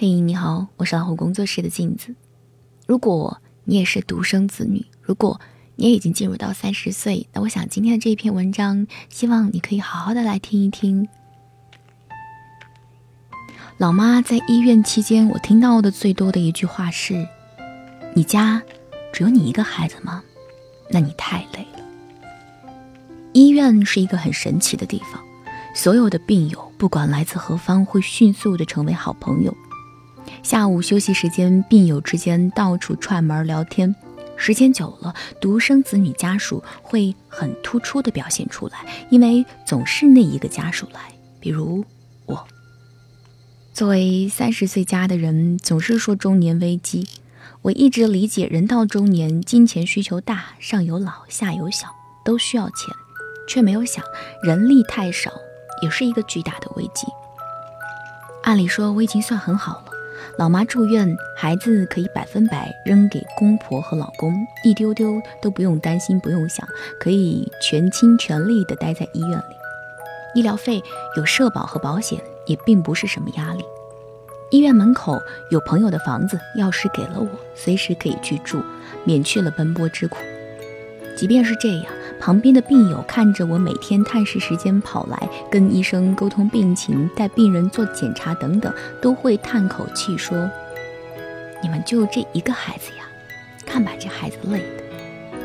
嘿，你好，我是老虎工作室的镜子。如果你也是独生子女，如果你也已经进入到三十岁，那我想今天的这一篇文章，希望你可以好好的来听一听。老妈在医院期间，我听到的最多的一句话是：“你家只有你一个孩子吗？那你太累了。”医院是一个很神奇的地方，所有的病友不管来自何方，会迅速的成为好朋友。下午休息时间，病友之间到处串门聊天，时间久了，独生子女家属会很突出的表现出来，因为总是那一个家属来。比如我，作为三十岁加的人，总是说中年危机。我一直理解，人到中年，金钱需求大，上有老，下有小，都需要钱，却没有想人力太少，也是一个巨大的危机。按理说，我已经算很好了。老妈住院，孩子可以百分百扔给公婆和老公，一丢丢都不用担心，不用想，可以全心全力的待在医院里。医疗费有社保和保险，也并不是什么压力。医院门口有朋友的房子，钥匙给了我，随时可以去住，免去了奔波之苦。即便是这样，旁边的病友看着我每天探视时间跑来，跟医生沟通病情，带病人做检查等等，都会叹口气说：“你们就这一个孩子呀，看把这孩子累的。”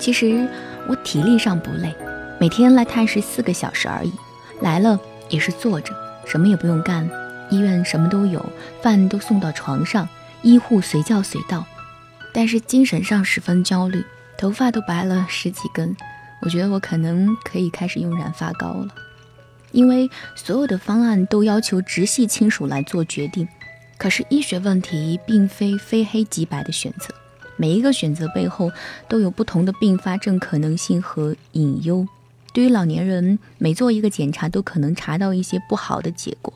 其实我体力上不累，每天来探视四个小时而已，来了也是坐着，什么也不用干，医院什么都有，饭都送到床上，医护随叫随到，但是精神上十分焦虑。头发都白了十几根，我觉得我可能可以开始用染发膏了，因为所有的方案都要求直系亲属来做决定。可是医学问题并非非黑即白的选择，每一个选择背后都有不同的并发症可能性和隐忧。对于老年人，每做一个检查都可能查到一些不好的结果，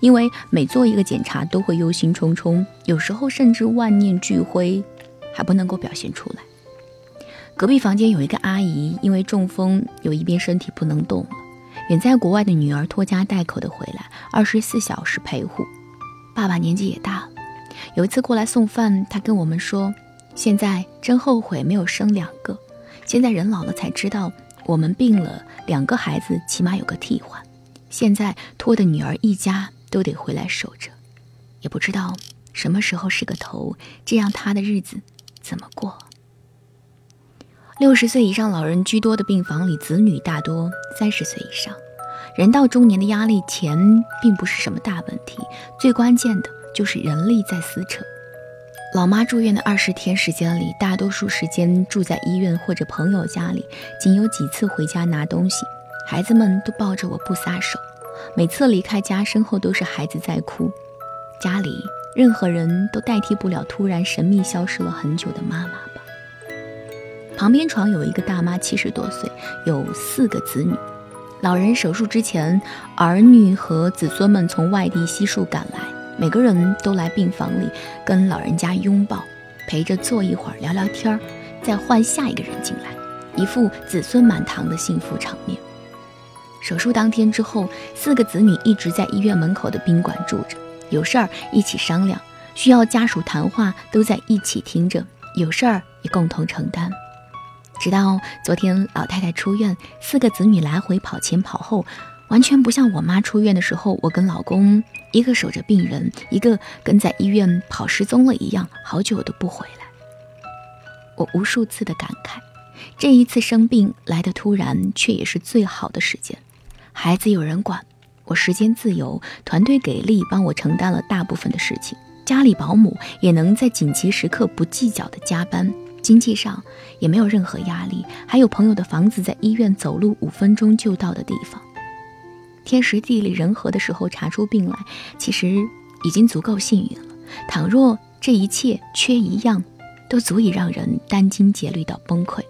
因为每做一个检查都会忧心忡忡，有时候甚至万念俱灰，还不能够表现出来。隔壁房间有一个阿姨，因为中风，有一边身体不能动了。远在国外的女儿拖家带口的回来，二十四小时陪护。爸爸年纪也大了，有一次过来送饭，他跟我们说：“现在真后悔没有生两个。现在人老了才知道，我们病了，两个孩子起码有个替换。现在拖的女儿一家都得回来守着，也不知道什么时候是个头，这样他的日子怎么过？”六十岁以上老人居多的病房里，子女大多三十岁以上。人到中年的压力，钱并不是什么大问题，最关键的就是人力在撕扯。老妈住院的二十天时间里，大多数时间住在医院或者朋友家里，仅有几次回家拿东西。孩子们都抱着我不撒手，每次离开家，身后都是孩子在哭。家里任何人都代替不了突然神秘消失了很久的妈妈。旁边床有一个大妈，七十多岁，有四个子女。老人手术之前，儿女和子孙们从外地悉数赶来，每个人都来病房里跟老人家拥抱，陪着坐一会儿聊聊天儿，再换下一个人进来，一副子孙满堂的幸福场面。手术当天之后，四个子女一直在医院门口的宾馆住着，有事儿一起商量，需要家属谈话都在一起听着，有事儿也共同承担。直到昨天，老太太出院，四个子女来回跑前跑后，完全不像我妈出院的时候，我跟老公一个守着病人，一个跟在医院跑失踪了一样，好久都不回来。我无数次的感慨，这一次生病来的突然，却也是最好的时间。孩子有人管，我时间自由，团队给力，帮我承担了大部分的事情，家里保姆也能在紧急时刻不计较的加班。经济上也没有任何压力，还有朋友的房子在医院走路五分钟就到的地方，天时地利人和的时候查出病来，其实已经足够幸运了。倘若这一切缺一样，都足以让人殚精竭虑到崩溃。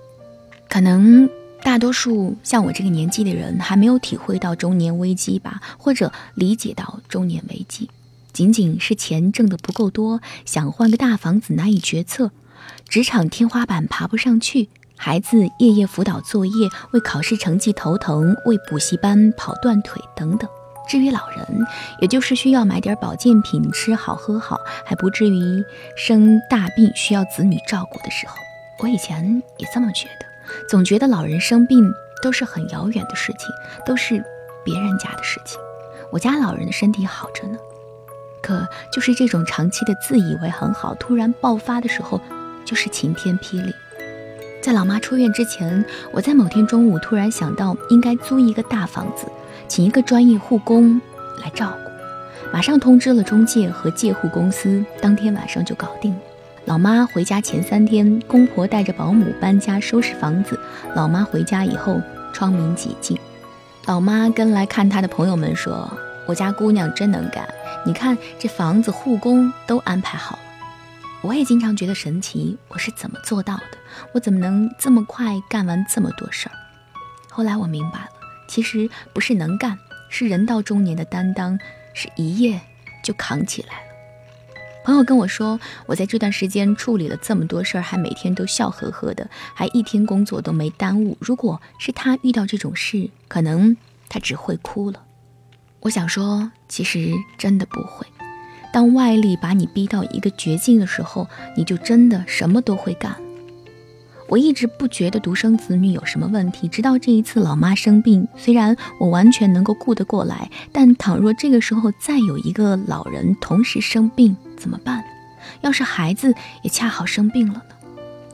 可能大多数像我这个年纪的人还没有体会到中年危机吧，或者理解到中年危机，仅仅是钱挣得不够多，想换个大房子难以决策。职场天花板爬不上去，孩子夜夜辅导作业，为考试成绩头疼，为补习班跑断腿等等，至于老人，也就是需要买点保健品吃好喝好，还不至于生大病需要子女照顾的时候。我以前也这么觉得，总觉得老人生病都是很遥远的事情，都是别人家的事情。我家老人的身体好着呢，可就是这种长期的自以为很好，突然爆发的时候，就是晴天霹雳。在老妈出院之前，我在某天中午突然想到，应该租一个大房子，请一个专业护工来照顾。马上通知了中介和介护公司，当天晚上就搞定了。老妈回家前三天，公婆带着保姆搬家收拾房子。老妈回家以后，窗明几净。老妈跟来看她的朋友们说：“我家姑娘真能干，你看这房子、护工都安排好了。”我也经常觉得神奇，我是怎么做到的？我怎么能这么快干完这么多事儿？后来我明白了，其实不是能干，是人到中年的担当，是一夜就扛起来了。朋友跟我说，我在这段时间处理了这么多事儿，还每天都笑呵呵的，还一天工作都没耽误。如果是他遇到这种事，可能他只会哭了。我想说，其实真的不会。当外力把你逼到一个绝境的时候，你就真的什么都会干。我一直不觉得独生子女有什么问题，直到这一次老妈生病，虽然我完全能够顾得过来，但倘若这个时候再有一个老人同时生病怎么办？要是孩子也恰好生病了呢？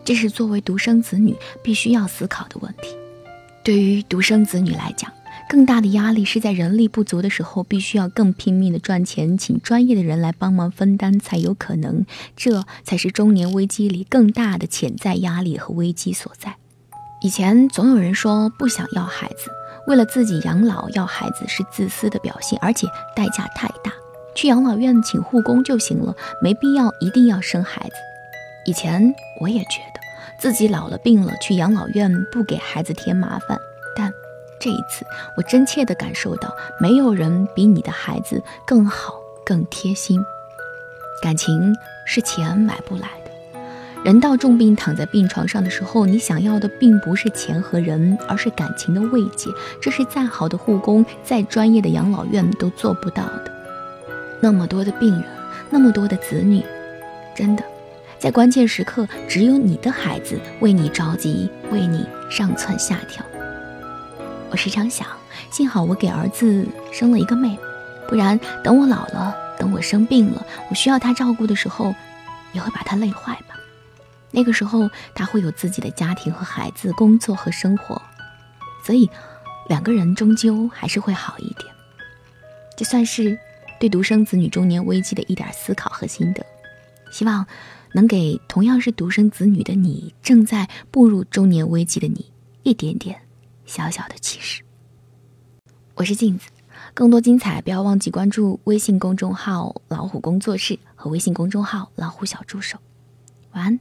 这是作为独生子女必须要思考的问题。对于独生子女来讲，更大的压力是在人力不足的时候，必须要更拼命的赚钱，请专业的人来帮忙分担才有可能。这才是中年危机里更大的潜在压力和危机所在。以前总有人说不想要孩子，为了自己养老要孩子是自私的表现，而且代价太大。去养老院请护工就行了，没必要一定要生孩子。以前我也觉得自己老了病了去养老院不给孩子添麻烦，这一次，我真切地感受到，没有人比你的孩子更好、更贴心。感情是钱买不来的。人到重病躺在病床上的时候，你想要的并不是钱和人，而是感情的慰藉。这是再好的护工、再专业的养老院都做不到的。那么多的病人，那么多的子女，真的，在关键时刻，只有你的孩子为你着急，为你上蹿下跳。我时常想，幸好我给儿子生了一个妹妹，不然等我老了，等我生病了，我需要他照顾的时候，也会把他累坏吧。那个时候他会有自己的家庭和孩子，工作和生活，所以两个人终究还是会好一点。这算是对独生子女中年危机的一点思考和心得，希望能给同样是独生子女的你，正在步入中年危机的你一点点。小小的启示。我是镜子，更多精彩不要忘记关注微信公众号“老虎工作室”和微信公众号“老虎小助手”。晚安。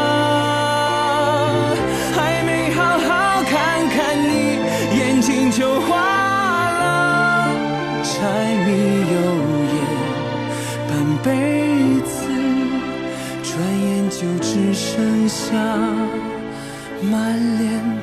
辈子，转眼就只剩下满脸。